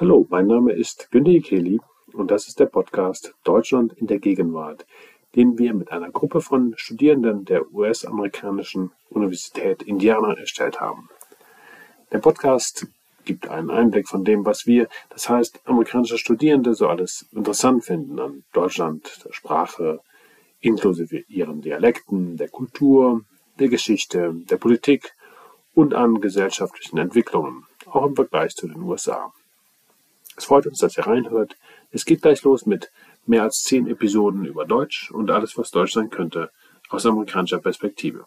Hallo, mein Name ist Günter Ikeli und das ist der Podcast Deutschland in der Gegenwart, den wir mit einer Gruppe von Studierenden der US-amerikanischen Universität Indiana erstellt haben. Der Podcast gibt einen Einblick von dem, was wir, das heißt amerikanische Studierende, so alles interessant finden an Deutschland, der Sprache, inklusive ihren Dialekten, der Kultur, der Geschichte, der Politik und an gesellschaftlichen Entwicklungen, auch im Vergleich zu den USA. Es freut uns, dass ihr reinhört. Es geht gleich los mit mehr als zehn Episoden über Deutsch und alles, was Deutsch sein könnte, aus amerikanischer Perspektive.